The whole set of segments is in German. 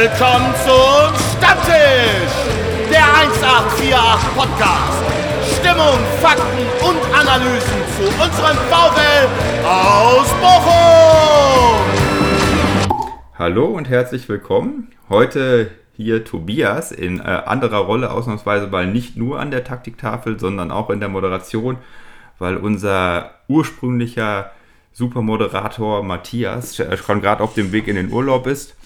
willkommen zum Stammtisch, der 1848 Podcast. Stimmung, Fakten und Analysen zu unserem VfL aus Bochum. Hallo und herzlich willkommen. Heute hier Tobias in äh, anderer Rolle, ausnahmsweise mal nicht nur an der Taktiktafel, sondern auch in der Moderation, weil unser ursprünglicher Supermoderator Matthias schon gerade auf dem Weg in den Urlaub ist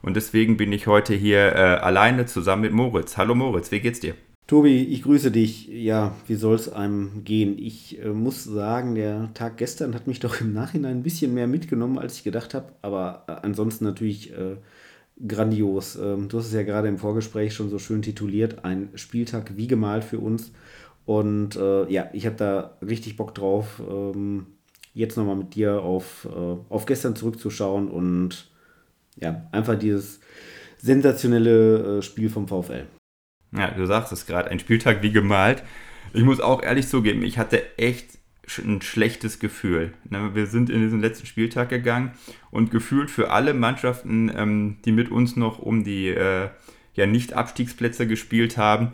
und deswegen bin ich heute hier äh, alleine zusammen mit Moritz. Hallo Moritz, wie geht's dir? Tobi, ich grüße dich. Ja, wie soll es einem gehen? Ich äh, muss sagen, der Tag gestern hat mich doch im Nachhinein ein bisschen mehr mitgenommen, als ich gedacht habe. Aber äh, ansonsten natürlich äh, grandios. Ähm, du hast es ja gerade im Vorgespräch schon so schön tituliert. Ein Spieltag wie gemalt für uns. Und äh, ja, ich habe da richtig Bock drauf, ähm, jetzt nochmal mit dir auf, äh, auf gestern zurückzuschauen und ja, einfach dieses sensationelle äh, Spiel vom VfL. Ja, du sagst es gerade, ein Spieltag wie gemalt. Ich muss auch ehrlich zugeben, ich hatte echt ein schlechtes Gefühl. Ne? Wir sind in diesen letzten Spieltag gegangen und gefühlt für alle Mannschaften, ähm, die mit uns noch um die äh, ja, Nicht-Abstiegsplätze gespielt haben,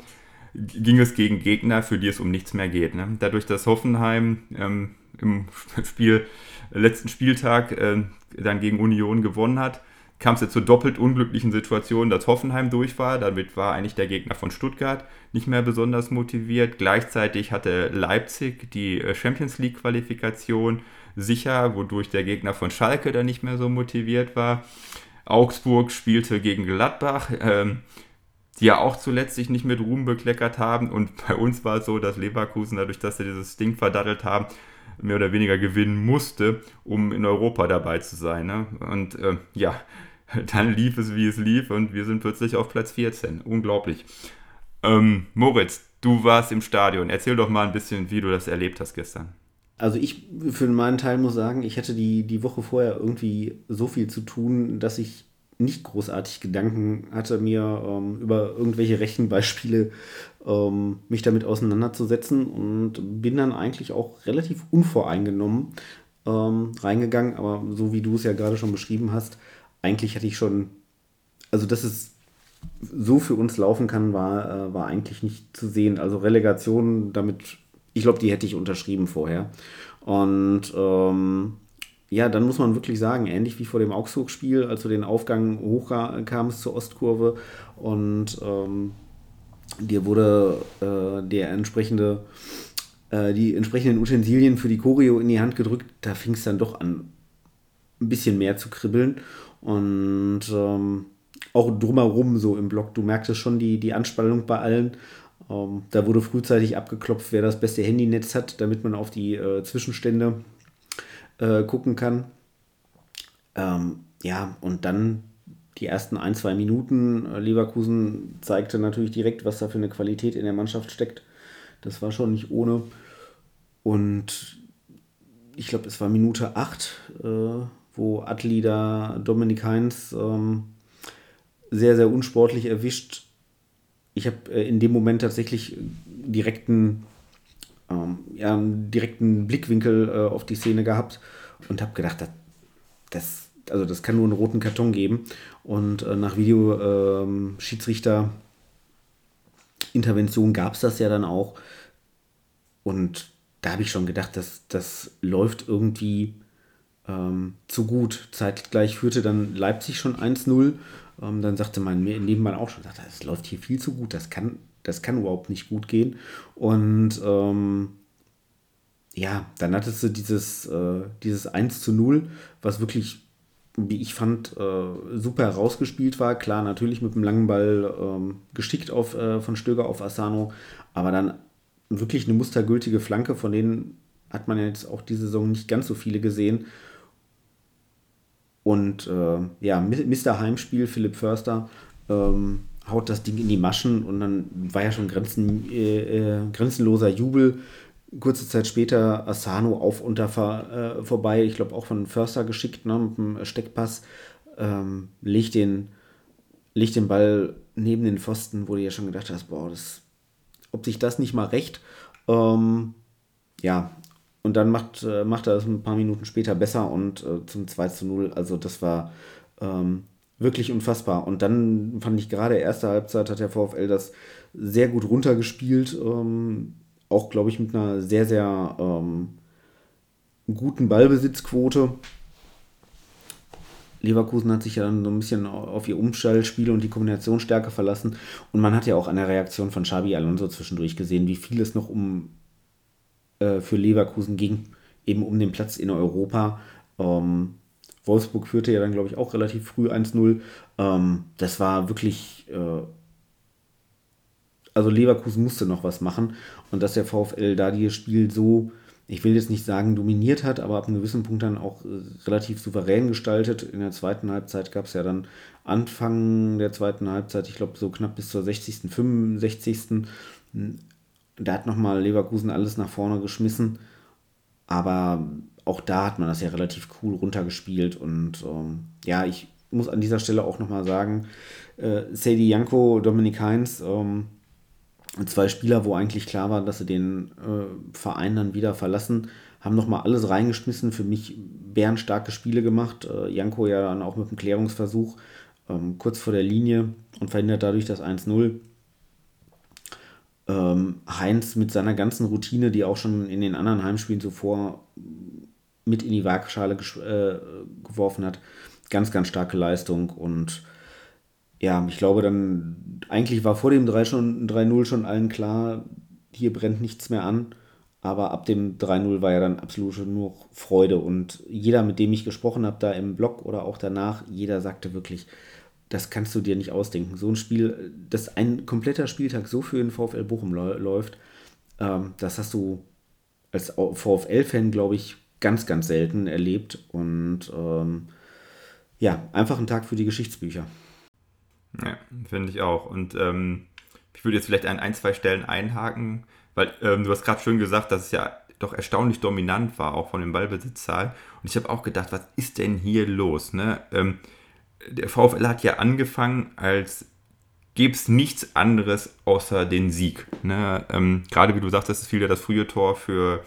ging es gegen Gegner, für die es um nichts mehr geht. Ne? Dadurch, dass Hoffenheim ähm, im Spiel, letzten Spieltag äh, dann gegen Union gewonnen hat, kam es jetzt zur doppelt unglücklichen Situation, dass Hoffenheim durch war. Damit war eigentlich der Gegner von Stuttgart nicht mehr besonders motiviert. Gleichzeitig hatte Leipzig die äh, Champions League-Qualifikation sicher, wodurch der Gegner von Schalke dann nicht mehr so motiviert war. Augsburg spielte gegen Gladbach, ähm, die ja auch zuletzt sich nicht mit Ruhm bekleckert haben. Und bei uns war es so, dass Leverkusen, dadurch, dass sie dieses Ding verdattelt haben, mehr oder weniger gewinnen musste, um in Europa dabei zu sein. Ne? Und äh, ja, dann lief es, wie es lief und wir sind plötzlich auf Platz 14. Unglaublich. Ähm, Moritz, du warst im Stadion. Erzähl doch mal ein bisschen, wie du das erlebt hast gestern. Also ich für meinen Teil muss sagen, ich hatte die, die Woche vorher irgendwie so viel zu tun, dass ich nicht großartig Gedanken hatte, mir ähm, über irgendwelche Rechenbeispiele ähm, mich damit auseinanderzusetzen und bin dann eigentlich auch relativ unvoreingenommen ähm, reingegangen. Aber so wie du es ja gerade schon beschrieben hast, eigentlich hatte ich schon, also dass es so für uns laufen kann, war, äh, war eigentlich nicht zu sehen. Also Relegation, damit, ich glaube, die hätte ich unterschrieben vorher. Und ähm, ja, dann muss man wirklich sagen, ähnlich wie vor dem Augsburg-Spiel, als du den Aufgang hochkamst zur Ostkurve und ähm, dir wurde äh, der entsprechende, äh, die entsprechenden Utensilien für die Choreo in die Hand gedrückt, da fing es dann doch an, ein bisschen mehr zu kribbeln. Und ähm, auch drumherum so im Blog, du merktest schon die, die Anspannung bei allen. Ähm, da wurde frühzeitig abgeklopft, wer das beste Handynetz hat, damit man auf die äh, Zwischenstände äh, gucken kann. Ähm, ja, und dann die ersten ein, zwei Minuten. Äh, Leverkusen zeigte natürlich direkt, was da für eine Qualität in der Mannschaft steckt. Das war schon nicht ohne. Und ich glaube, es war Minute 8, äh, wo Atli da Dominik Heinz ähm, sehr, sehr unsportlich erwischt. Ich habe äh, in dem Moment tatsächlich direkten, ähm, ja, direkten Blickwinkel äh, auf die Szene gehabt und habe gedacht, das, das, also das kann nur einen roten Karton geben. Und äh, nach Video ähm, Intervention gab es das ja dann auch. Und da habe ich schon gedacht, dass das läuft irgendwie ähm, zu gut. Zeitgleich führte dann Leipzig schon 1-0. Ähm, dann sagte mein Nebenmann auch schon, das läuft hier viel zu gut, das kann, das kann überhaupt nicht gut gehen. Und ähm, ja, dann hattest du dieses, äh, dieses 1 zu 0, was wirklich, wie ich fand, äh, super herausgespielt war. Klar, natürlich mit dem langen Ball ähm, geschickt auf, äh, von Stöger auf Asano, aber dann wirklich eine mustergültige Flanke, von denen hat man jetzt auch diese Saison nicht ganz so viele gesehen. Und äh, ja, Mr. Heimspiel, Philipp Förster, ähm, haut das Ding in die Maschen und dann war ja schon grenzen, äh, äh, grenzenloser Jubel. Kurze Zeit später Asano auf da äh, vorbei, ich glaube auch von Förster geschickt, ne, mit dem Steckpass, ähm, legt, den, legt den Ball neben den Pfosten, wo du ja schon gedacht hast, boah, das, ob sich das nicht mal recht. Ähm, ja, und dann macht, äh, macht er es ein paar Minuten später besser und äh, zum 2 zu 0. Also das war ähm, wirklich unfassbar. Und dann fand ich gerade erste Halbzeit hat der VfL das sehr gut runtergespielt. Ähm, auch, glaube ich, mit einer sehr, sehr ähm, guten Ballbesitzquote. Leverkusen hat sich ja dann so ein bisschen auf ihr Umschaltspiel und die Kombinationsstärke verlassen. Und man hat ja auch an der Reaktion von Xabi Alonso zwischendurch gesehen, wie viel es noch um äh, für Leverkusen ging, eben um den Platz in Europa. Ähm, Wolfsburg führte ja dann, glaube ich, auch relativ früh 1-0. Ähm, das war wirklich. Äh, also Leverkusen musste noch was machen. Und dass der VfL da das Spiel so, ich will jetzt nicht sagen, dominiert hat, aber ab einem gewissen Punkt dann auch äh, relativ souverän gestaltet. In der zweiten Halbzeit gab es ja dann Anfang der zweiten Halbzeit, ich glaube so knapp bis zur 60., 65. Da hat nochmal Leverkusen alles nach vorne geschmissen. Aber auch da hat man das ja relativ cool runtergespielt. Und ähm, ja, ich muss an dieser Stelle auch nochmal sagen, äh, Sadie Janko, Dominik Heinz, ähm, zwei Spieler, wo eigentlich klar war, dass sie den äh, Verein dann wieder verlassen, haben nochmal alles reingeschmissen. Für mich bärenstarke Spiele gemacht. Äh, Janko ja dann auch mit einem Klärungsversuch ähm, kurz vor der Linie und verhindert dadurch das 1-0. Ähm, Heinz mit seiner ganzen Routine, die auch schon in den anderen Heimspielen zuvor mit in die Waagschale äh, geworfen hat. Ganz, ganz starke Leistung und ja, ich glaube dann, eigentlich war vor dem 3-0 schon, schon allen klar, hier brennt nichts mehr an. Aber ab dem 3-0 war ja dann absolut nur Freude. Und jeder, mit dem ich gesprochen habe, da im Blog oder auch danach, jeder sagte wirklich, das kannst du dir nicht ausdenken. So ein Spiel, dass ein kompletter Spieltag so für den VfL Bochum läuft, ähm, das hast du als VfL-Fan, glaube ich, ganz, ganz selten erlebt. Und ähm, ja, einfach ein Tag für die Geschichtsbücher. Ja, finde ich auch. Und ähm, ich würde jetzt vielleicht an ein, zwei Stellen einhaken, weil ähm, du hast gerade schön gesagt, dass es ja doch erstaunlich dominant war, auch von den Ballbesitzzahlen. Und ich habe auch gedacht, was ist denn hier los? Ne? Ähm, der VfL hat ja angefangen, als gäbe es nichts anderes außer den Sieg. Ne? Ähm, gerade wie du sagst, das ist wieder das frühe Tor für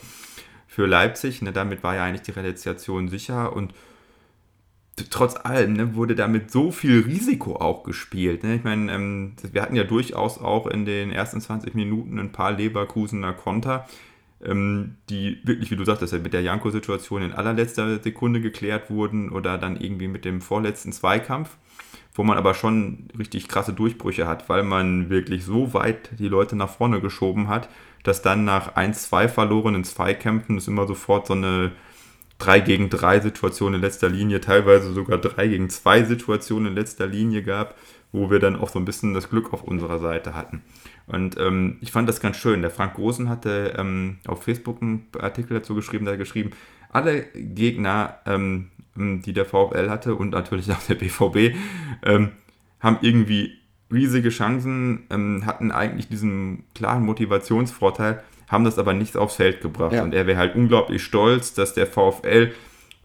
für Leipzig. Ne, damit war ja eigentlich die Realisation sicher und trotz allem ne, wurde damit so viel Risiko auch gespielt. Ne? Ich meine, ähm, wir hatten ja durchaus auch in den ersten 20 Minuten ein paar Leverkusener Konter, die wirklich, wie du sagtest, mit der Janko-Situation in allerletzter Sekunde geklärt wurden oder dann irgendwie mit dem vorletzten Zweikampf, wo man aber schon richtig krasse Durchbrüche hat, weil man wirklich so weit die Leute nach vorne geschoben hat, dass dann nach 1-2 verlorenen Zweikämpfen es immer sofort so eine 3 gegen 3 Situation in letzter Linie, teilweise sogar 3 gegen 2 Situationen in letzter Linie gab, wo wir dann auch so ein bisschen das Glück auf unserer Seite hatten. Und ähm, ich fand das ganz schön. Der Frank Großen hatte ähm, auf Facebook einen Artikel dazu geschrieben, da hat geschrieben, alle Gegner, ähm, die der VfL hatte und natürlich auch der BVB, ähm, haben irgendwie riesige Chancen, ähm, hatten eigentlich diesen klaren Motivationsvorteil, haben das aber nicht aufs Feld gebracht. Ja. Und er wäre halt unglaublich stolz, dass der VfL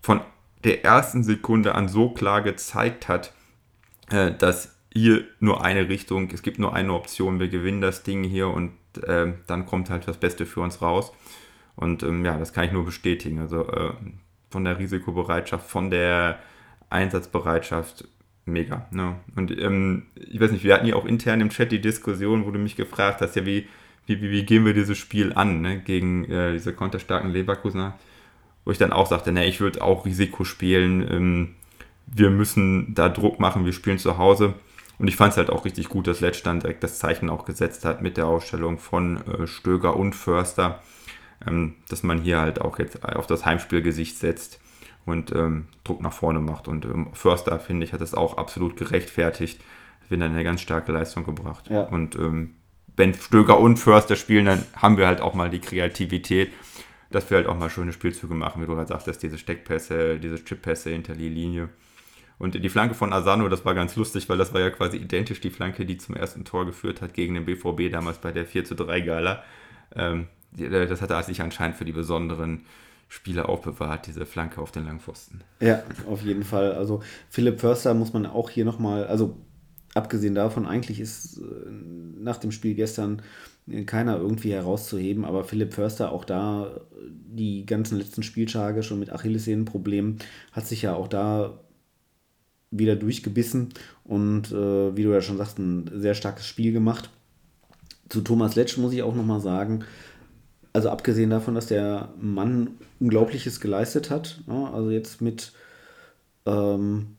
von der ersten Sekunde an so klar gezeigt hat, äh, dass hier nur eine Richtung, es gibt nur eine Option, wir gewinnen das Ding hier und äh, dann kommt halt das Beste für uns raus. Und ähm, ja, das kann ich nur bestätigen. Also äh, von der Risikobereitschaft, von der Einsatzbereitschaft mega. Ne? Und ähm, ich weiß nicht, wir hatten ja auch intern im Chat die Diskussion, wo du mich gefragt hast, ja, wie, wie, wie, wie gehen wir dieses Spiel an, ne? gegen äh, diese konterstarken Leverkusener, wo ich dann auch sagte, ne, ich würde auch Risiko spielen, ähm, wir müssen da Druck machen, wir spielen zu Hause. Und ich fand es halt auch richtig gut, dass Lettstand direkt das Zeichen auch gesetzt hat mit der Ausstellung von äh, Stöger und Förster, ähm, dass man hier halt auch jetzt auf das Heimspielgesicht setzt und ähm, Druck nach vorne macht. Und ähm, Förster, finde ich, hat das auch absolut gerechtfertigt. Hat wieder eine ganz starke Leistung gebracht. Ja. Und ähm, wenn Stöger und Förster spielen, dann haben wir halt auch mal die Kreativität, dass wir halt auch mal schöne Spielzüge machen, wie du gerade sagtest, diese Steckpässe, diese Chippässe hinter die Linie. Und die Flanke von Asano, das war ganz lustig, weil das war ja quasi identisch die Flanke, die zum ersten Tor geführt hat gegen den BVB damals bei der 4 zu 3 Gala. Ähm, das hat er sich anscheinend für die besonderen Spieler aufbewahrt, diese Flanke auf den Langpfosten. Ja, auf jeden Fall. Also Philipp Förster muss man auch hier nochmal, also abgesehen davon, eigentlich ist äh, nach dem Spiel gestern keiner irgendwie herauszuheben, aber Philipp Förster auch da die ganzen letzten Spieltage schon mit Achillessehnenproblemen hat sich ja auch da wieder durchgebissen und äh, wie du ja schon sagst, ein sehr starkes Spiel gemacht. Zu Thomas Letsch muss ich auch nochmal sagen, also abgesehen davon, dass der Mann Unglaubliches geleistet hat, ja, also jetzt mit ähm,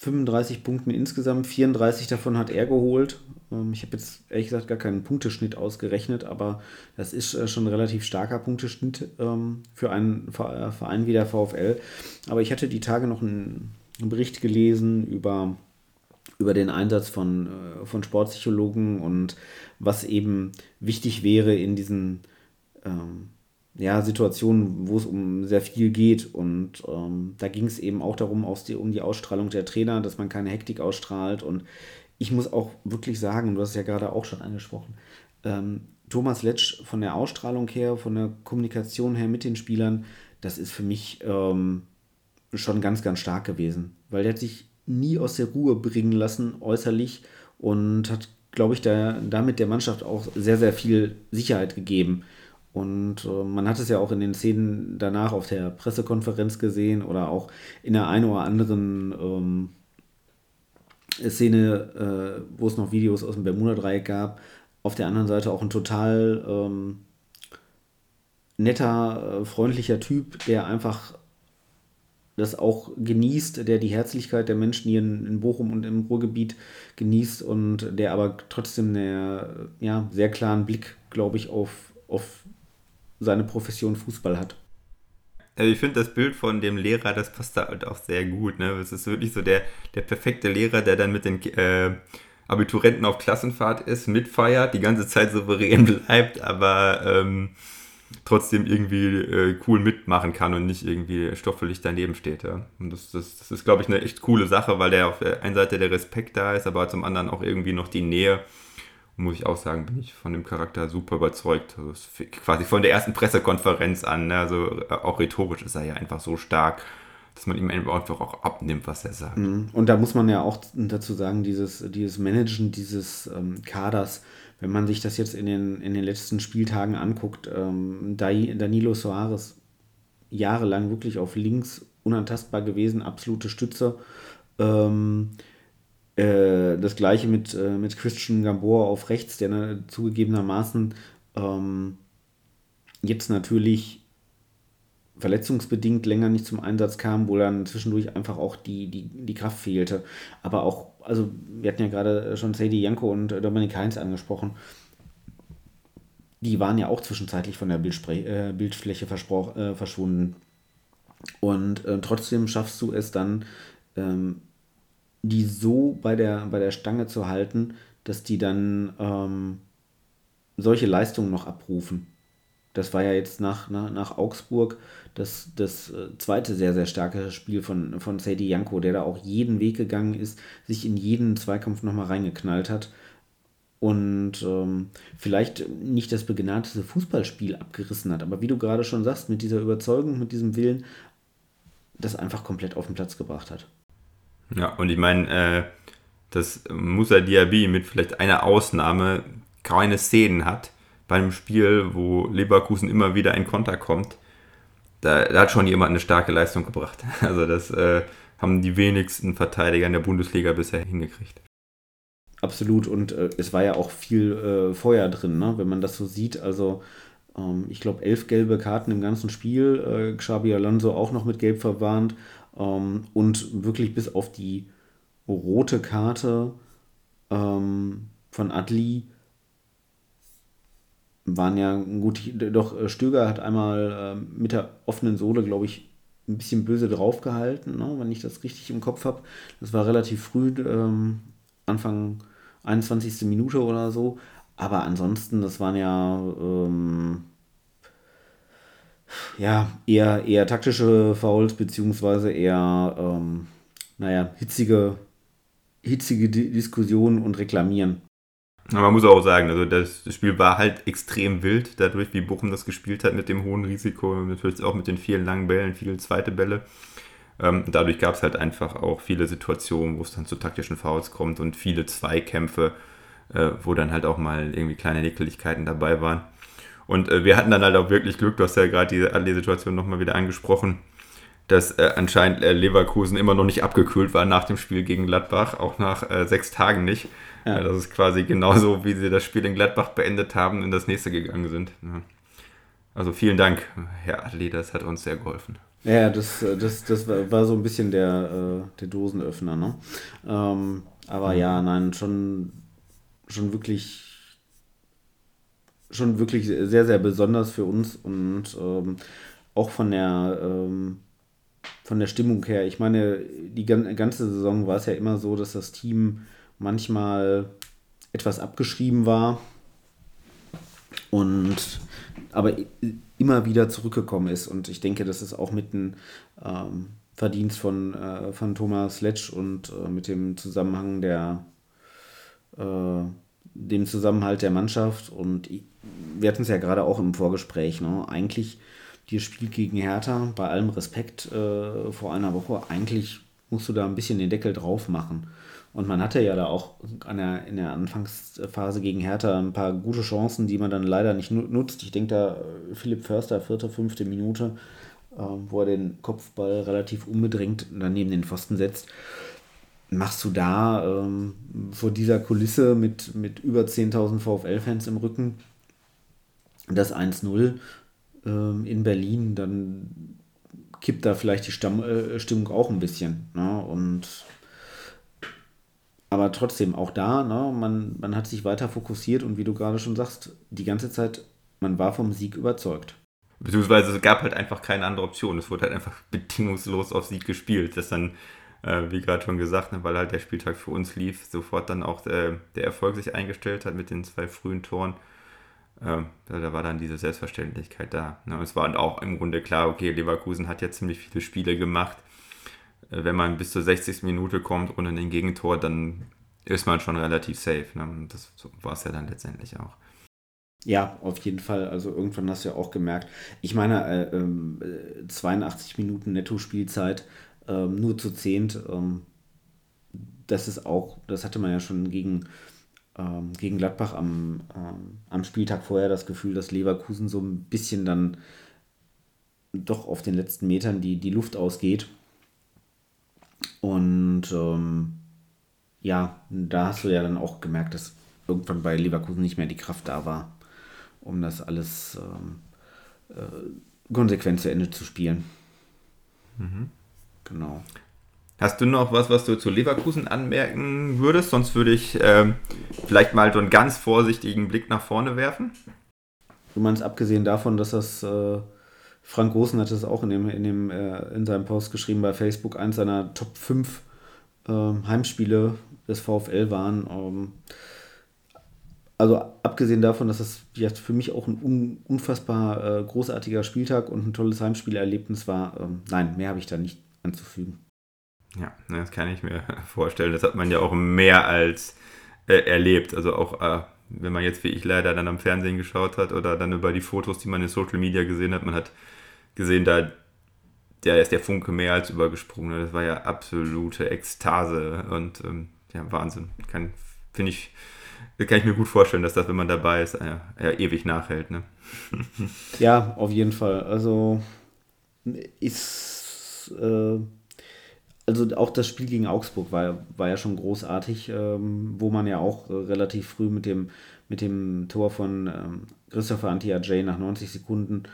35 Punkten insgesamt, 34 davon hat er geholt. Ähm, ich habe jetzt ehrlich gesagt gar keinen Punkteschnitt ausgerechnet, aber das ist äh, schon ein relativ starker Punkteschnitt ähm, für einen äh, Verein wie der VfL. Aber ich hatte die Tage noch einen Bericht gelesen über, über den Einsatz von, äh, von Sportpsychologen und was eben wichtig wäre in diesen ähm, ja, Situationen, wo es um sehr viel geht. Und ähm, da ging es eben auch darum, aus die, um die Ausstrahlung der Trainer, dass man keine Hektik ausstrahlt. Und ich muss auch wirklich sagen, du hast es ja gerade auch schon angesprochen, ähm, Thomas Letsch von der Ausstrahlung her, von der Kommunikation her mit den Spielern, das ist für mich ähm, schon ganz, ganz stark gewesen, weil der hat sich nie aus der Ruhe bringen lassen, äußerlich, und hat, glaube ich, da, damit der Mannschaft auch sehr, sehr viel Sicherheit gegeben. Und äh, man hat es ja auch in den Szenen danach auf der Pressekonferenz gesehen oder auch in der einen oder anderen ähm, Szene, äh, wo es noch Videos aus dem Bermuda-Dreieck gab. Auf der anderen Seite auch ein total ähm, netter, äh, freundlicher Typ, der einfach das auch genießt, der die Herzlichkeit der Menschen hier in, in Bochum und im Ruhrgebiet genießt und der aber trotzdem einen ja, sehr klaren Blick, glaube ich, auf, auf seine Profession Fußball hat. Also ich finde das Bild von dem Lehrer, das passt da halt auch sehr gut. Ne? Es ist wirklich so der, der perfekte Lehrer, der dann mit den äh, Abiturienten auf Klassenfahrt ist, mitfeiert, die ganze Zeit souverän bleibt, aber ähm, trotzdem irgendwie äh, cool mitmachen kann und nicht irgendwie stoffelig daneben steht. Ja. Und das, das, das ist, glaube ich, eine echt coole Sache, weil der auf der einen Seite der Respekt da ist, aber zum anderen auch irgendwie noch die Nähe. Und muss ich auch sagen, bin ich von dem Charakter super überzeugt. Also quasi von der ersten Pressekonferenz an. Ne? Also äh, auch rhetorisch ist er ja einfach so stark dass man ihm einfach auch abnimmt, was er sagt. Mhm. Und da muss man ja auch dazu sagen, dieses, dieses Managen dieses ähm, Kaders, wenn man sich das jetzt in den, in den letzten Spieltagen anguckt, ähm, Danilo Soares jahrelang wirklich auf links unantastbar gewesen, absolute Stütze. Ähm, äh, das gleiche mit, äh, mit Christian Gamboa auf rechts, der ne, zugegebenermaßen ähm, jetzt natürlich verletzungsbedingt länger nicht zum Einsatz kam, wo dann zwischendurch einfach auch die, die, die Kraft fehlte. Aber auch, also wir hatten ja gerade schon Sadie Janko und Dominik Heinz angesprochen. Die waren ja auch zwischenzeitlich von der Bildspre äh, Bildfläche äh, verschwunden. Und äh, trotzdem schaffst du es dann, ähm, die so bei der, bei der Stange zu halten, dass die dann ähm, solche Leistungen noch abrufen. Das war ja jetzt nach, nach, nach Augsburg das, das äh, zweite sehr, sehr starke Spiel von, von Sadie Janko, der da auch jeden Weg gegangen ist, sich in jeden Zweikampf nochmal reingeknallt hat und ähm, vielleicht nicht das begnadete Fußballspiel abgerissen hat, aber wie du gerade schon sagst, mit dieser Überzeugung, mit diesem Willen, das einfach komplett auf den Platz gebracht hat. Ja, und ich meine, äh, dass Musa Diaby mit vielleicht einer Ausnahme keine Szenen hat, bei einem Spiel, wo Leverkusen immer wieder in Konter kommt, da, da hat schon jemand eine starke Leistung gebracht. Also das äh, haben die wenigsten Verteidiger in der Bundesliga bisher hingekriegt. Absolut und äh, es war ja auch viel äh, Feuer drin, ne? wenn man das so sieht. Also ähm, ich glaube elf gelbe Karten im ganzen Spiel, äh, Xabi Alonso auch noch mit Gelb verwarnt ähm, und wirklich bis auf die rote Karte ähm, von Adli waren ja gut, doch äh, Stöger hat einmal äh, mit der offenen Sohle, glaube ich, ein bisschen böse draufgehalten, ne, wenn ich das richtig im Kopf habe. Das war relativ früh, ähm, Anfang 21. Minute oder so. Aber ansonsten, das waren ja, ähm, ja eher, eher taktische Fouls, beziehungsweise eher ähm, naja, hitzige, hitzige Diskussionen und Reklamieren. Man muss auch sagen, also das, Spiel war halt extrem wild, dadurch, wie Bochum das gespielt hat mit dem hohen Risiko, natürlich auch mit den vielen langen Bällen, viele zweite Bälle. Ähm, dadurch gab es halt einfach auch viele Situationen, wo es dann zu taktischen Fouls kommt und viele Zweikämpfe, äh, wo dann halt auch mal irgendwie kleine Nickeligkeiten dabei waren. Und äh, wir hatten dann halt auch wirklich Glück, du hast ja gerade diese Alle-Situation nochmal wieder angesprochen, dass äh, anscheinend äh, Leverkusen immer noch nicht abgekühlt war nach dem Spiel gegen Gladbach, auch nach äh, sechs Tagen nicht. Ja. das ist quasi genauso, wie sie das Spiel in Gladbach beendet haben, in das nächste gegangen sind. Ja. Also vielen Dank, Herr Adli, das hat uns sehr geholfen. Ja, das, das, das war so ein bisschen der, äh, der Dosenöffner. Ne? Ähm, aber ja, nein, schon, schon wirklich schon wirklich sehr, sehr besonders für uns und ähm, auch von der ähm, von der Stimmung her. Ich meine, die ganze Saison war es ja immer so, dass das Team manchmal etwas abgeschrieben war und aber immer wieder zurückgekommen ist. Und ich denke, das ist auch mit dem ähm, Verdienst von, äh, von Thomas Letsch und äh, mit dem Zusammenhang der äh, dem Zusammenhalt der Mannschaft. Und wir hatten es ja gerade auch im Vorgespräch, ne? eigentlich dieses Spiel gegen Hertha, bei allem Respekt äh, vor einer Woche, eigentlich musst du da ein bisschen den Deckel drauf machen. Und man hatte ja da auch der, in der Anfangsphase gegen Hertha ein paar gute Chancen, die man dann leider nicht nutzt. Ich denke da äh, Philipp Förster, vierte, fünfte Minute, äh, wo er den Kopfball relativ unbedrängt daneben den Pfosten setzt. Machst du da ähm, vor dieser Kulisse mit, mit über 10.000 VfL-Fans im Rücken das 1-0 ähm, in Berlin, dann kippt da vielleicht die Stamm, äh, Stimmung auch ein bisschen. Ne? Und aber trotzdem, auch da, ne, man, man hat sich weiter fokussiert und wie du gerade schon sagst, die ganze Zeit, man war vom Sieg überzeugt. Beziehungsweise es gab halt einfach keine andere Option. Es wurde halt einfach bedingungslos auf Sieg gespielt. Das dann, äh, wie gerade schon gesagt, ne, weil halt der Spieltag für uns lief, sofort dann auch äh, der Erfolg sich eingestellt hat mit den zwei frühen Toren. Äh, da war dann diese Selbstverständlichkeit da. Ne. Es war auch im Grunde klar, okay, Leverkusen hat ja ziemlich viele Spiele gemacht wenn man bis zur 60. Minute kommt ohne den Gegentor, dann ist man schon relativ safe. Ne? Das war es ja dann letztendlich auch. Ja, auf jeden Fall. Also irgendwann hast du ja auch gemerkt. Ich meine, äh, äh, 82 Minuten Netto-Spielzeit, äh, nur zu zehnt. Ähm, das ist auch, das hatte man ja schon gegen, ähm, gegen Gladbach am, ähm, am Spieltag vorher das Gefühl, dass Leverkusen so ein bisschen dann doch auf den letzten Metern die, die Luft ausgeht. Und ähm, ja, da hast du ja dann auch gemerkt, dass irgendwann bei Leverkusen nicht mehr die Kraft da war, um das alles ähm, äh, konsequent zu Ende zu spielen. Mhm. Genau. Hast du noch was, was du zu Leverkusen anmerken würdest? Sonst würde ich ähm, vielleicht mal so einen ganz vorsichtigen Blick nach vorne werfen. Du meinst abgesehen davon, dass das äh, Frank Großen hat es auch in, dem, in, dem, äh, in seinem Post geschrieben bei Facebook, eins seiner Top 5 äh, Heimspiele des VfL waren. Ähm, also abgesehen davon, dass das ja, für mich auch ein un, unfassbar äh, großartiger Spieltag und ein tolles Heimspielerlebnis war, ähm, nein, mehr habe ich da nicht anzufügen. Ja, das kann ich mir vorstellen. Das hat man ja auch mehr als äh, erlebt. Also auch äh, wenn man jetzt wie ich leider dann am Fernsehen geschaut hat oder dann über die Fotos, die man in Social Media gesehen hat, man hat gesehen, da der ist der Funke mehr als übergesprungen. Das war ja absolute Ekstase und ähm, ja, Wahnsinn. Kann, finde ich, kann ich mir gut vorstellen, dass das, wenn man dabei ist, ja, ja ewig nachhält. Ne? ja, auf jeden Fall. Also ist äh, also auch das Spiel gegen Augsburg war, war ja schon großartig, ähm, wo man ja auch äh, relativ früh mit dem, mit dem Tor von ähm, Christopher Antia Jay nach 90 Sekunden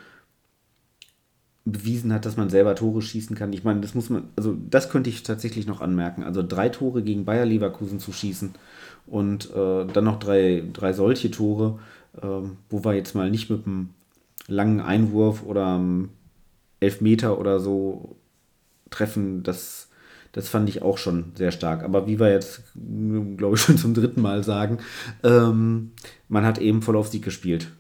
bewiesen hat, dass man selber Tore schießen kann. Ich meine, das muss man, also das könnte ich tatsächlich noch anmerken. Also drei Tore gegen Bayer Leverkusen zu schießen und äh, dann noch drei, drei solche Tore, äh, wo wir jetzt mal nicht mit einem langen Einwurf oder einem Elfmeter oder so treffen, das, das fand ich auch schon sehr stark. Aber wie wir jetzt, glaube ich, schon zum dritten Mal sagen, ähm, man hat eben voll auf Sieg gespielt.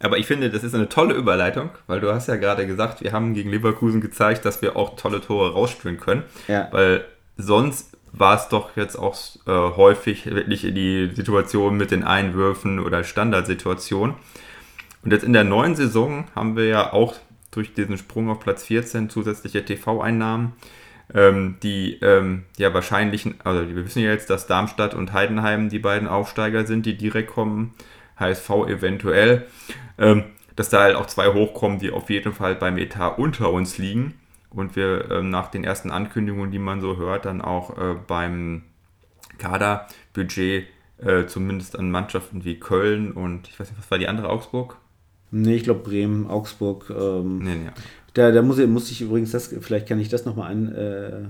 Aber ich finde, das ist eine tolle Überleitung, weil du hast ja gerade gesagt, wir haben gegen Leverkusen gezeigt, dass wir auch tolle Tore rausspielen können. Ja. Weil sonst war es doch jetzt auch äh, häufig wirklich in die Situation mit den Einwürfen oder Standardsituationen. Und jetzt in der neuen Saison haben wir ja auch durch diesen Sprung auf Platz 14 zusätzliche TV-Einnahmen, ähm, die ähm, ja wahrscheinlich, also wir wissen ja jetzt, dass Darmstadt und Heidenheim die beiden Aufsteiger sind, die direkt kommen, HSV eventuell, ähm, dass da halt auch zwei hochkommen, die auf jeden Fall beim Etat unter uns liegen und wir ähm, nach den ersten Ankündigungen, die man so hört, dann auch äh, beim Kaderbudget äh, zumindest an Mannschaften wie Köln und ich weiß nicht, was war die andere, Augsburg? Nee, ich glaube Bremen, Augsburg. Ähm, nee, nee. Da, da muss, ich, muss ich übrigens, das, vielleicht kann ich das nochmal ein, äh,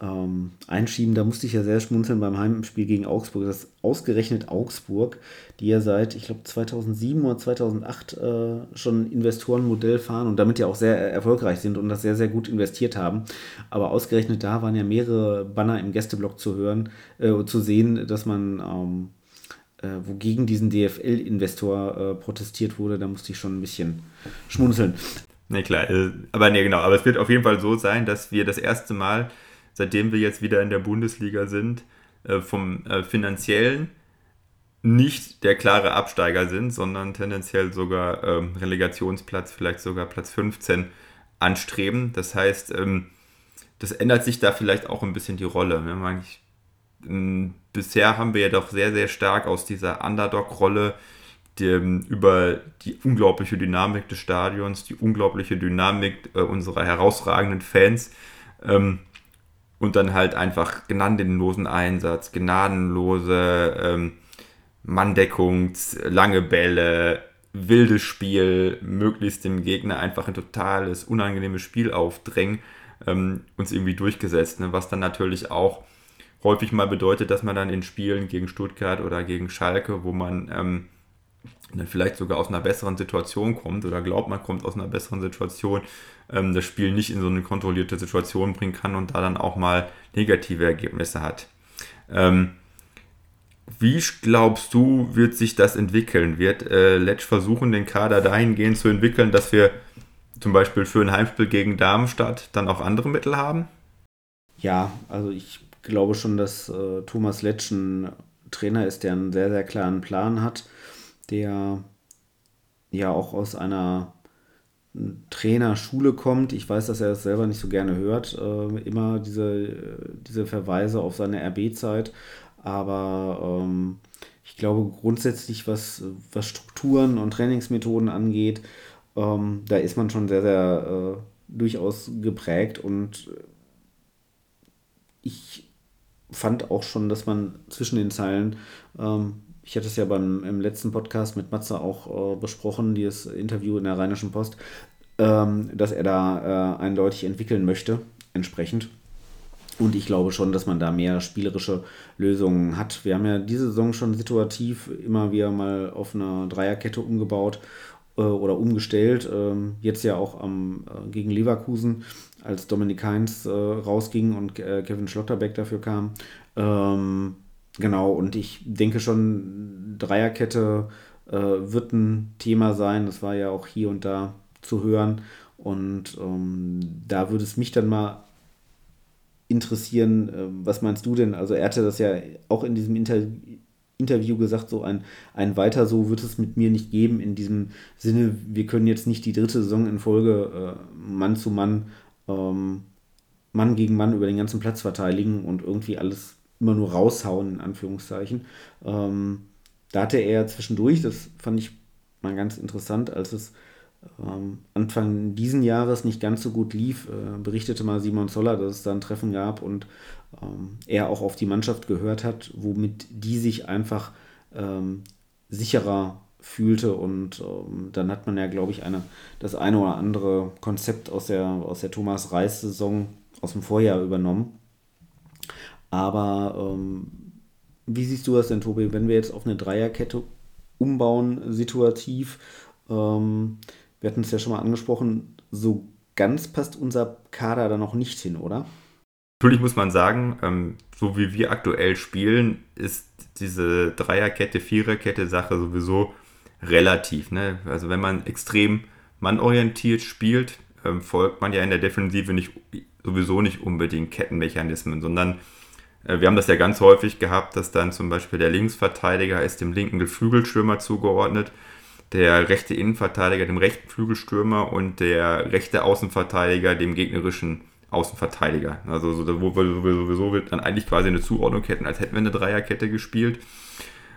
ähm, einschieben. Da musste ich ja sehr schmunzeln beim Heimspiel gegen Augsburg. Das ist ausgerechnet Augsburg, die ja seit, ich glaube, 2007 oder 2008 äh, schon Investorenmodell fahren und damit ja auch sehr erfolgreich sind und das sehr, sehr gut investiert haben. Aber ausgerechnet da waren ja mehrere Banner im Gästeblock zu hören, äh, zu sehen, dass man. Ähm, äh, wogegen diesen DFL-Investor äh, protestiert wurde, da musste ich schon ein bisschen schmunzeln. Ne, klar, äh, aber ne, genau, aber es wird auf jeden Fall so sein, dass wir das erste Mal seitdem wir jetzt wieder in der Bundesliga sind, äh, vom äh, finanziellen nicht der klare Absteiger sind, sondern tendenziell sogar ähm, Relegationsplatz, vielleicht sogar Platz 15 anstreben. Das heißt, ähm, das ändert sich da vielleicht auch ein bisschen die Rolle. Ne? Ähm, bisher haben wir ja doch sehr, sehr stark aus dieser Underdog-Rolle über die unglaubliche Dynamik des Stadions, die unglaubliche Dynamik äh, unserer herausragenden Fans ähm, und dann halt einfach gnadenlosen Einsatz, gnadenlose ähm, Manndeckung, lange Bälle, wildes Spiel, möglichst dem Gegner einfach ein totales, unangenehmes Spiel aufdrängen, ähm, uns irgendwie durchgesetzt. Ne? Was dann natürlich auch häufig mal bedeutet, dass man dann in Spielen gegen Stuttgart oder gegen Schalke, wo man ähm, dann vielleicht sogar aus einer besseren Situation kommt oder glaubt, man kommt aus einer besseren Situation, ähm, das Spiel nicht in so eine kontrollierte Situation bringen kann und da dann auch mal negative Ergebnisse hat. Ähm, wie glaubst du, wird sich das entwickeln? Wird äh, Letsch versuchen, den Kader dahingehend zu entwickeln, dass wir zum Beispiel für ein Heimspiel gegen Darmstadt dann auch andere Mittel haben? Ja, also ich glaube schon, dass äh, Thomas Letsch ein Trainer ist, der einen sehr, sehr klaren Plan hat, der ja auch aus einer Trainerschule kommt. Ich weiß, dass er es selber nicht so gerne hört, äh, immer diese, diese Verweise auf seine RB-Zeit. Aber ähm, ich glaube grundsätzlich, was, was Strukturen und Trainingsmethoden angeht, ähm, da ist man schon sehr, sehr äh, durchaus geprägt. Und ich fand auch schon, dass man zwischen den Zeilen ähm, ich hatte es ja beim im letzten Podcast mit Matze auch äh, besprochen, dieses Interview in der Rheinischen Post, ähm, dass er da äh, eindeutig entwickeln möchte, entsprechend. Und ich glaube schon, dass man da mehr spielerische Lösungen hat. Wir haben ja diese Saison schon situativ immer wieder mal auf einer Dreierkette umgebaut äh, oder umgestellt. Ähm, jetzt ja auch am, äh, gegen Leverkusen, als Dominik Heinz äh, rausging und äh, Kevin Schlotterbeck dafür kam. Ähm, Genau, und ich denke schon, Dreierkette äh, wird ein Thema sein. Das war ja auch hier und da zu hören. Und ähm, da würde es mich dann mal interessieren, äh, was meinst du denn? Also er hatte das ja auch in diesem Inter Interview gesagt, so ein, ein weiter so wird es mit mir nicht geben, in diesem Sinne, wir können jetzt nicht die dritte Saison in Folge äh, Mann zu Mann, ähm, Mann gegen Mann über den ganzen Platz verteidigen und irgendwie alles immer nur raushauen, in Anführungszeichen. Ähm, da hatte er zwischendurch, das fand ich mal ganz interessant, als es ähm, Anfang diesen Jahres nicht ganz so gut lief, äh, berichtete mal Simon Zoller, dass es da ein Treffen gab und ähm, er auch auf die Mannschaft gehört hat, womit die sich einfach ähm, sicherer fühlte und ähm, dann hat man ja, glaube ich, eine, das eine oder andere Konzept aus der, aus der Thomas Reis-Saison aus dem Vorjahr übernommen. Aber ähm, wie siehst du das denn, Tobi, wenn wir jetzt auf eine Dreierkette umbauen, situativ? Ähm, wir hatten es ja schon mal angesprochen, so ganz passt unser Kader da noch nicht hin, oder? Natürlich muss man sagen, ähm, so wie wir aktuell spielen, ist diese Dreierkette, Viererkette Sache sowieso relativ. Ne? Also wenn man extrem mannorientiert spielt, ähm, folgt man ja in der Defensive nicht sowieso nicht unbedingt Kettenmechanismen, sondern wir haben das ja ganz häufig gehabt, dass dann zum Beispiel der Linksverteidiger ist dem linken Flügelstürmer zugeordnet, der rechte Innenverteidiger dem rechten Flügelstürmer und der rechte Außenverteidiger dem gegnerischen Außenverteidiger. Also so, wo wir sowieso dann eigentlich quasi eine Zuordnung hätten, als hätten wir eine Dreierkette gespielt.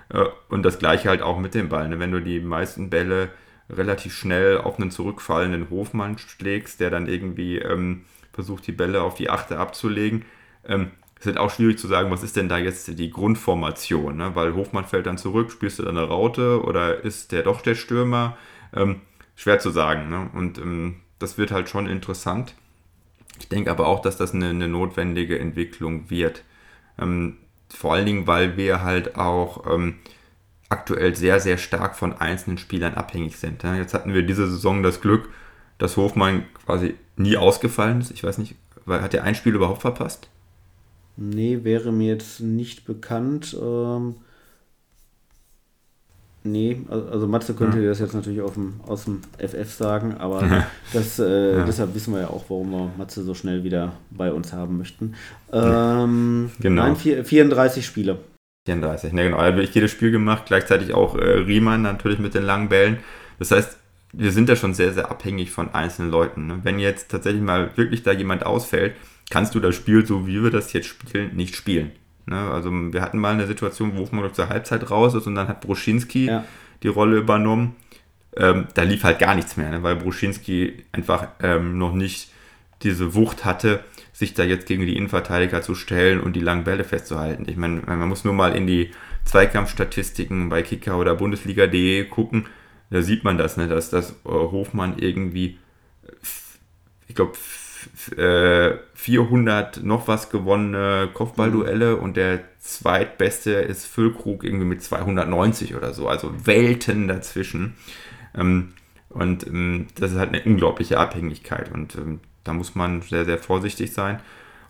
Äh, und das gleiche halt auch mit dem Ball. Ne? Wenn du die meisten Bälle relativ schnell auf einen zurückfallenden Hofmann schlägst, der dann irgendwie ähm, versucht, die Bälle auf die Achte abzulegen, ähm, ist halt auch schwierig zu sagen, was ist denn da jetzt die Grundformation, ne? weil Hofmann fällt dann zurück, spielst du dann eine Raute oder ist der doch der Stürmer? Ähm, schwer zu sagen. Ne? Und ähm, das wird halt schon interessant. Ich denke aber auch, dass das eine, eine notwendige Entwicklung wird. Ähm, vor allen Dingen, weil wir halt auch ähm, aktuell sehr, sehr stark von einzelnen Spielern abhängig sind. Ja? Jetzt hatten wir diese Saison das Glück, dass Hofmann quasi nie ausgefallen ist. Ich weiß nicht, hat er ein Spiel überhaupt verpasst? Nee, wäre mir jetzt nicht bekannt. Ähm, nee, also Matze könnte ja. das jetzt natürlich auf dem, aus dem FF sagen, aber ja. das, äh, ja. deshalb wissen wir ja auch, warum wir Matze so schnell wieder bei uns haben möchten. Ähm, genau. Nein, vier, 34 Spiele. 34, ne genau. Da habe ich jedes Spiel gemacht, gleichzeitig auch äh, Riemann natürlich mit den langen Bällen. Das heißt, wir sind da schon sehr, sehr abhängig von einzelnen Leuten. Ne? Wenn jetzt tatsächlich mal wirklich da jemand ausfällt, kannst du das Spiel, so wie wir das jetzt spielen, nicht spielen. Ne? Also wir hatten mal eine Situation, wo man zur Halbzeit raus ist und dann hat Broschinski ja. die Rolle übernommen. Ähm, da lief halt gar nichts mehr, ne? weil Broschinski einfach ähm, noch nicht diese Wucht hatte, sich da jetzt gegen die Innenverteidiger zu stellen und die langen Bälle festzuhalten. Ich meine, man muss nur mal in die Zweikampfstatistiken bei Kicker oder Bundesliga.de gucken, da sieht man das, ne? dass das äh, Hofmann irgendwie, ich glaube, 400 äh, noch was gewonnene Kopfballduelle mhm. und der zweitbeste ist Füllkrug irgendwie mit 290 oder so, also Welten dazwischen. Ähm, und ähm, das ist halt eine unglaubliche Abhängigkeit und ähm, da muss man sehr, sehr vorsichtig sein.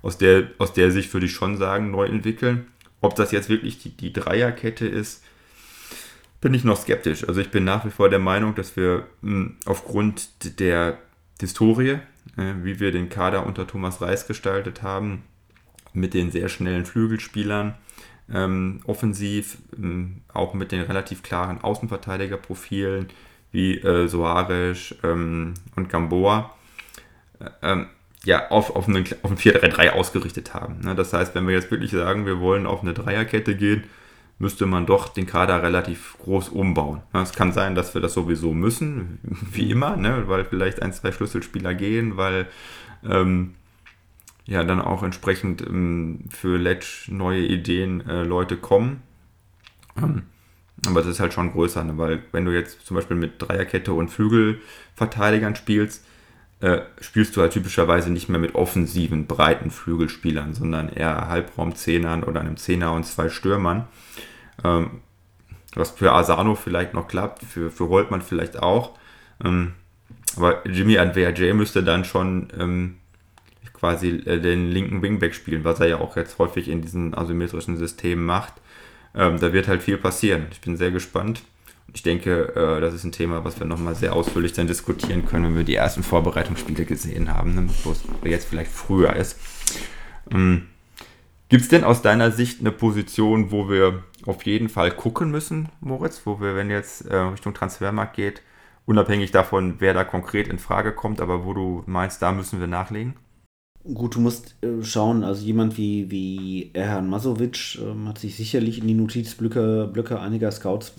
Aus der, aus der Sicht würde ich schon sagen, neu entwickeln. Ob das jetzt wirklich die, die Dreierkette ist, bin ich noch skeptisch. Also ich bin nach wie vor der Meinung, dass wir mh, aufgrund der Historie wie wir den Kader unter Thomas Reis gestaltet haben, mit den sehr schnellen Flügelspielern, ähm, offensiv, ähm, auch mit den relativ klaren Außenverteidigerprofilen wie äh, Soares ähm, und Gamboa, äh, ähm, ja, auf, auf, einen, auf ein 4-3-3 ausgerichtet haben. Ne? Das heißt, wenn wir jetzt wirklich sagen, wir wollen auf eine Dreierkette gehen, müsste man doch den Kader relativ groß umbauen. Es kann sein, dass wir das sowieso müssen, wie immer, ne? weil vielleicht ein, zwei Schlüsselspieler gehen, weil ähm, ja dann auch entsprechend ähm, für Letsch neue Ideen äh, Leute kommen. Ähm, aber das ist halt schon größer, ne? weil wenn du jetzt zum Beispiel mit Dreierkette und Flügelverteidigern spielst, äh, spielst du halt typischerweise nicht mehr mit offensiven, breiten Flügelspielern, sondern eher Halbraumzehnern oder einem Zehner und zwei Stürmern. Ähm, was für Asano vielleicht noch klappt, für, für Holtmann vielleicht auch. Ähm, aber Jimmy Adverjay müsste dann schon ähm, quasi äh, den linken Wingback spielen, was er ja auch jetzt häufig in diesen asymmetrischen Systemen macht. Ähm, da wird halt viel passieren. Ich bin sehr gespannt. Ich denke, äh, das ist ein Thema, was wir nochmal sehr ausführlich dann diskutieren können, wenn wir die ersten Vorbereitungsspiele gesehen haben, ne? wo es jetzt vielleicht früher ist. Ähm, Gibt es denn aus deiner Sicht eine Position, wo wir auf jeden Fall gucken müssen, Moritz, wo wir, wenn jetzt äh, Richtung Transfermarkt geht, unabhängig davon, wer da konkret in Frage kommt, aber wo du meinst, da müssen wir nachlegen? Gut, du musst äh, schauen, also jemand wie, wie Erhan Masovic äh, hat sich sicherlich in die Notizblöcke Blöcke einiger Scouts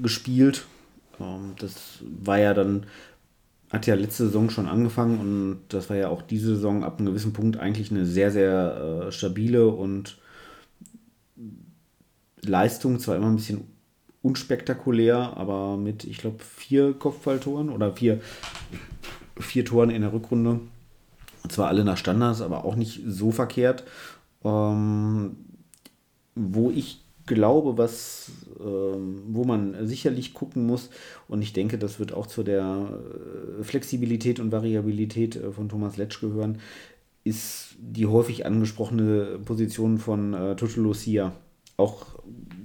gespielt. Ähm, das war ja dann hat ja letzte Saison schon angefangen und das war ja auch diese Saison ab einem gewissen Punkt eigentlich eine sehr, sehr äh, stabile und Leistung, zwar immer ein bisschen unspektakulär, aber mit, ich glaube, vier Kopfballtoren oder vier, vier Toren in der Rückrunde. Und zwar alle nach Standards, aber auch nicht so verkehrt. Ähm, wo ich glaube, was, ähm, wo man sicherlich gucken muss, und ich denke, das wird auch zu der äh, Flexibilität und Variabilität äh, von Thomas Letsch gehören, ist die häufig angesprochene Position von äh, Tutulucia. Auch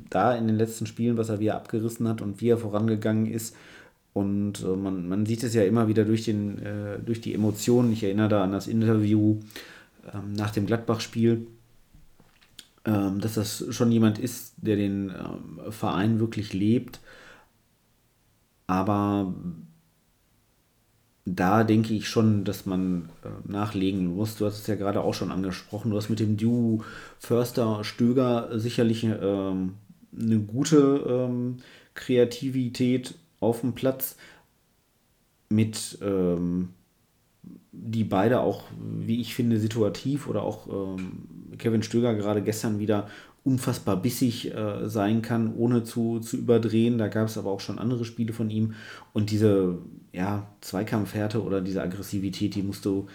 da in den letzten Spielen, was er wieder abgerissen hat und wie er vorangegangen ist. Und äh, man, man sieht es ja immer wieder durch, den, äh, durch die Emotionen. Ich erinnere da an das Interview ähm, nach dem Gladbach-Spiel, dass das schon jemand ist, der den ähm, Verein wirklich lebt. Aber da denke ich schon, dass man äh, nachlegen muss. Du hast es ja gerade auch schon angesprochen. Du hast mit dem Duo Förster-Stöger sicherlich ähm, eine gute ähm, Kreativität auf dem Platz mit ähm, die beide auch, wie ich finde, situativ oder auch ähm, Kevin Stöger gerade gestern wieder unfassbar bissig äh, sein kann, ohne zu, zu überdrehen. Da gab es aber auch schon andere Spiele von ihm. Und diese ja, Zweikampfhärte oder diese Aggressivität, die musst du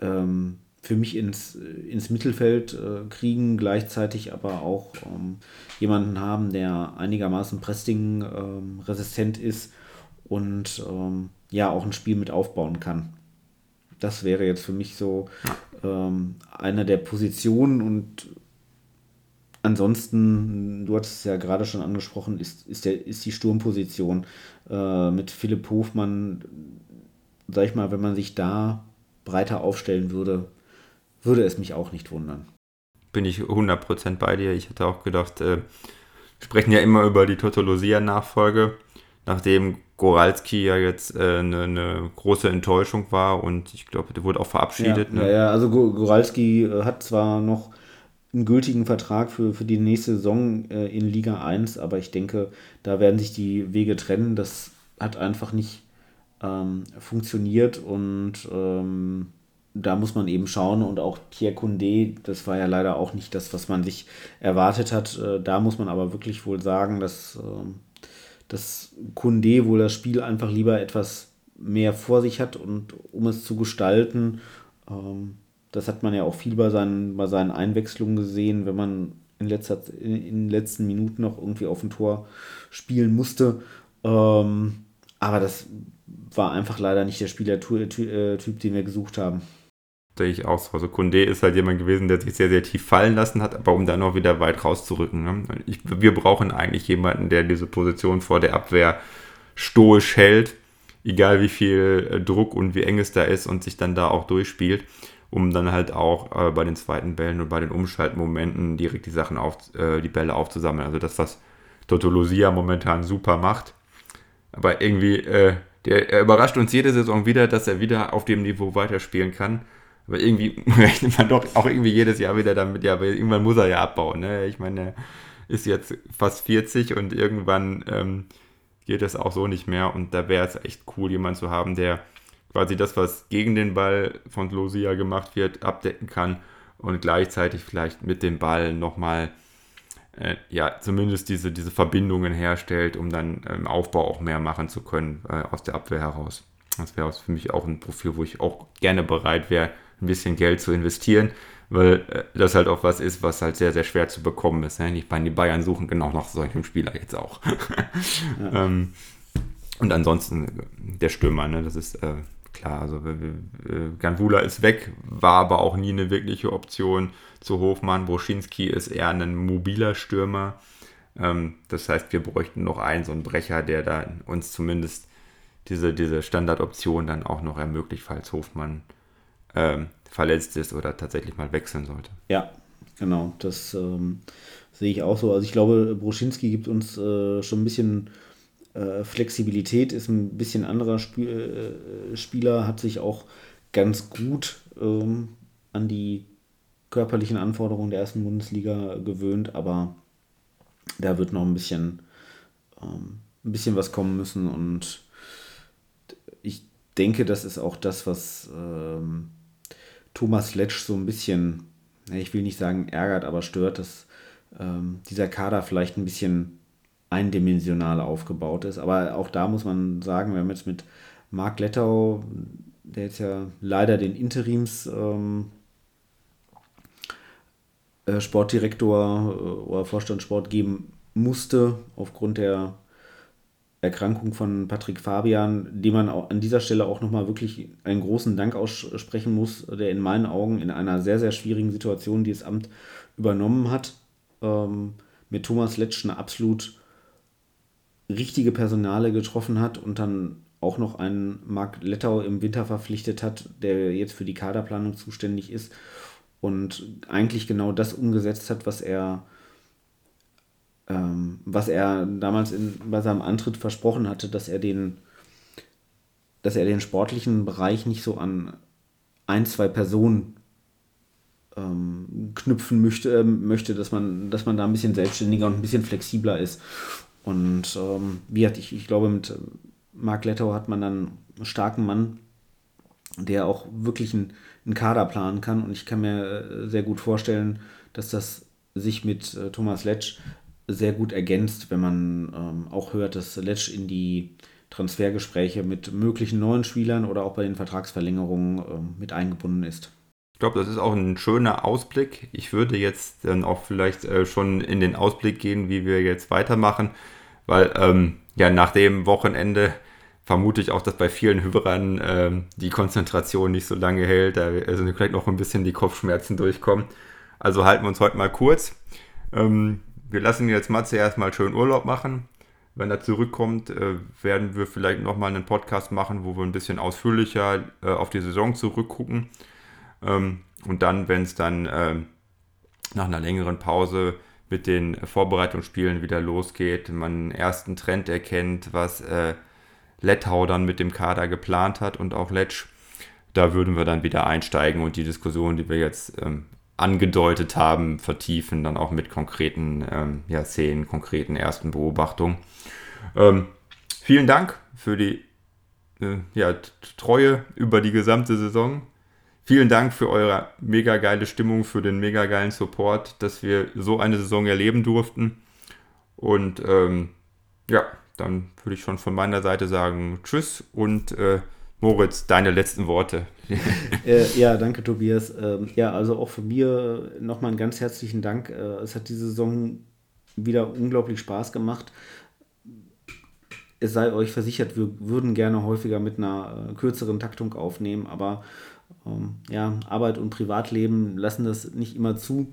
ähm, für mich ins, ins Mittelfeld äh, kriegen, gleichzeitig aber auch ähm, jemanden haben, der einigermaßen Pressing-resistent ähm, ist und ähm, ja auch ein Spiel mit aufbauen kann. Das wäre jetzt für mich so ähm, eine der Positionen und ansonsten, du hattest es ja gerade schon angesprochen, ist, ist, der, ist die Sturmposition äh, mit Philipp Hofmann, sag ich mal, wenn man sich da breiter aufstellen würde, würde es mich auch nicht wundern. Bin ich 100% bei dir. Ich hatte auch gedacht, äh, sprechen ja immer über die Totolosia-Nachfolge, nachdem Goralski ja jetzt äh, eine, eine, große Enttäuschung war und ich glaube, der wurde auch verabschiedet. Ja, ne? ja, also Goralski äh, hat zwar noch einen gültigen Vertrag für, für die nächste Saison äh, in Liga 1, aber ich denke, da werden sich die Wege trennen. Das hat einfach nicht ähm, funktioniert und ähm, da muss man eben schauen und auch Pierre Condé, das war ja leider auch nicht das, was man sich erwartet hat. Äh, da muss man aber wirklich wohl sagen, dass, äh, dass Condé wohl das Spiel einfach lieber etwas mehr vor sich hat und um es zu gestalten, ähm, das hat man ja auch viel bei seinen, bei seinen Einwechslungen gesehen, wenn man in, letzter, in, in den letzten Minuten noch irgendwie auf dem Tor spielen musste. Ähm, aber das war einfach leider nicht der Spielertyp, äh, den wir gesucht haben. Sehe ich auch so. Also Kunde ist halt jemand gewesen, der sich sehr, sehr tief fallen lassen hat, aber um dann noch wieder weit rauszurücken. Ne? Ich, wir brauchen eigentlich jemanden, der diese Position vor der Abwehr stoisch hält, egal wie viel äh, Druck und wie eng es da ist und sich dann da auch durchspielt um dann halt auch äh, bei den zweiten Bällen und bei den Umschaltmomenten direkt die Sachen auf, äh, die Bälle aufzusammeln. Also das, was Toto Lucia momentan super macht. Aber irgendwie, äh, der, er überrascht uns jede Saison wieder, dass er wieder auf dem Niveau weiterspielen kann. Aber irgendwie rechnet man doch auch irgendwie jedes Jahr wieder damit, ja, aber irgendwann muss er ja abbauen. Ne? Ich meine, er ist jetzt fast 40 und irgendwann ähm, geht es auch so nicht mehr. Und da wäre es echt cool, jemanden zu haben, der quasi das, was gegen den Ball von Lucia gemacht wird, abdecken kann und gleichzeitig vielleicht mit dem Ball nochmal äh, ja, zumindest diese, diese Verbindungen herstellt, um dann im Aufbau auch mehr machen zu können äh, aus der Abwehr heraus. Das wäre für mich auch ein Profil, wo ich auch gerne bereit wäre, ein bisschen Geld zu investieren, weil äh, das halt auch was ist, was halt sehr, sehr schwer zu bekommen ist. Ne? Ich meine, die Bayern suchen genau nach solchen Spieler jetzt auch. ja. ähm, und ansonsten der Stürmer, ne? das ist äh, klar, also äh, Ganvula ist weg, war aber auch nie eine wirkliche Option zu Hofmann. Broschinski ist eher ein mobiler Stürmer. Ähm, das heißt, wir bräuchten noch einen, so einen Brecher, der da uns zumindest diese, diese Standardoption dann auch noch ermöglicht, falls Hofmann ähm, verletzt ist oder tatsächlich mal wechseln sollte. Ja, genau, das ähm, sehe ich auch so. Also ich glaube, Broschinski gibt uns äh, schon ein bisschen äh, Flexibilität ist ein bisschen anderer Sp äh, Spieler, hat sich auch ganz gut ähm, an die körperlichen Anforderungen der ersten Bundesliga gewöhnt, aber da wird noch ein bisschen, ähm, ein bisschen was kommen müssen und ich denke, das ist auch das, was ähm, Thomas Letsch so ein bisschen, ich will nicht sagen ärgert, aber stört, dass ähm, dieser Kader vielleicht ein bisschen eindimensional aufgebaut ist. Aber auch da muss man sagen, wir haben jetzt mit Marc Lettau, der jetzt ja leider den Interims ähm, äh, Sportdirektor äh, oder Vorstandssport geben musste, aufgrund der Erkrankung von Patrick Fabian, dem man an dieser Stelle auch nochmal wirklich einen großen Dank aussprechen muss, der in meinen Augen in einer sehr, sehr schwierigen Situation dieses Amt übernommen hat. Ähm, mit Thomas Letsch eine absolut richtige Personale getroffen hat und dann auch noch einen Marc Lettau im Winter verpflichtet hat, der jetzt für die Kaderplanung zuständig ist. und eigentlich genau das umgesetzt hat, was er, ähm, was er damals in, bei seinem Antritt versprochen hatte, dass er den, dass er den sportlichen Bereich nicht so an ein, zwei Personen ähm, knüpfen möchte, äh, möchte dass, man, dass man da ein bisschen selbstständiger und ein bisschen flexibler ist. Und ähm, wie hat ich, ich glaube, mit Mark Lettau hat man dann einen starken Mann, der auch wirklich einen, einen Kader planen kann. Und ich kann mir äh, sehr gut vorstellen, dass das sich mit äh, Thomas Letsch sehr gut ergänzt, wenn man ähm, auch hört, dass Letsch in die Transfergespräche mit möglichen neuen Spielern oder auch bei den Vertragsverlängerungen äh, mit eingebunden ist. Ich glaube, das ist auch ein schöner Ausblick. Ich würde jetzt dann auch vielleicht äh, schon in den Ausblick gehen, wie wir jetzt weitermachen, weil ähm, ja nach dem Wochenende vermute ich auch, dass bei vielen Hörern ähm, die Konzentration nicht so lange hält, da also vielleicht noch ein bisschen die Kopfschmerzen durchkommen. Also halten wir uns heute mal kurz. Ähm, wir lassen jetzt Matze erstmal schön Urlaub machen. Wenn er zurückkommt, äh, werden wir vielleicht nochmal einen Podcast machen, wo wir ein bisschen ausführlicher äh, auf die Saison zurückgucken. Ähm, und dann, wenn es dann äh, nach einer längeren Pause mit den Vorbereitungsspielen wieder losgeht, man einen ersten Trend erkennt, was äh, Lettau dann mit dem Kader geplant hat und auch Letsch. Da würden wir dann wieder einsteigen und die Diskussion, die wir jetzt ähm, angedeutet haben, vertiefen, dann auch mit konkreten ähm, ja, Szenen, konkreten ersten Beobachtungen. Ähm, vielen Dank für die äh, ja, Treue über die gesamte Saison. Vielen Dank für eure mega geile Stimmung, für den mega geilen Support, dass wir so eine Saison erleben durften. Und ähm, ja, dann würde ich schon von meiner Seite sagen Tschüss und äh, Moritz, deine letzten Worte. äh, ja, danke Tobias. Ähm, ja, also auch von mir nochmal einen ganz herzlichen Dank. Äh, es hat diese Saison wieder unglaublich Spaß gemacht. Es sei euch versichert, wir würden gerne häufiger mit einer äh, kürzeren Taktung aufnehmen, aber ähm, ja, Arbeit und Privatleben lassen das nicht immer zu.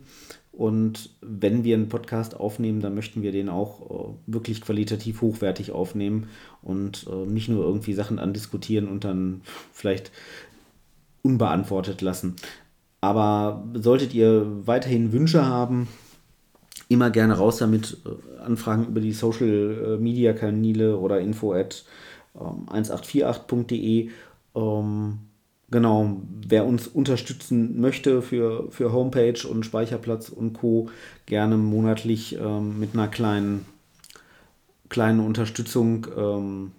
Und wenn wir einen Podcast aufnehmen, dann möchten wir den auch äh, wirklich qualitativ hochwertig aufnehmen und äh, nicht nur irgendwie Sachen andiskutieren und dann vielleicht unbeantwortet lassen. Aber solltet ihr weiterhin Wünsche haben, immer gerne raus damit. Äh, Anfragen über die Social Media Kanäle oder info at 1848.de. Ähm, Genau, wer uns unterstützen möchte für, für Homepage und Speicherplatz und Co., gerne monatlich ähm, mit einer kleinen, kleinen Unterstützung ähm,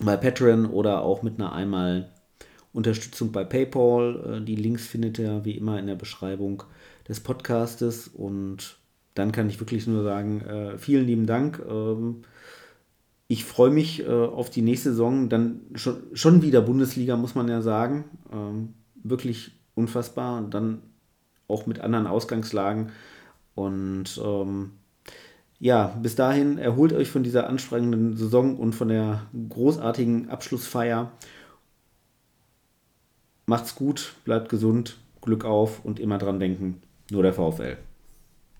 bei Patreon oder auch mit einer einmal Unterstützung bei PayPal. Äh, die Links findet ihr wie immer in der Beschreibung des Podcastes und dann kann ich wirklich nur sagen, äh, vielen lieben Dank. Ähm, ich freue mich äh, auf die nächste Saison. Dann schon, wieder Bundesliga, muss man ja sagen. Ähm, wirklich unfassbar. Und dann auch mit anderen Ausgangslagen. Und ähm, ja, bis dahin erholt euch von dieser anstrengenden Saison und von der großartigen Abschlussfeier. Macht's gut, bleibt gesund, Glück auf und immer dran denken. Nur der VfL.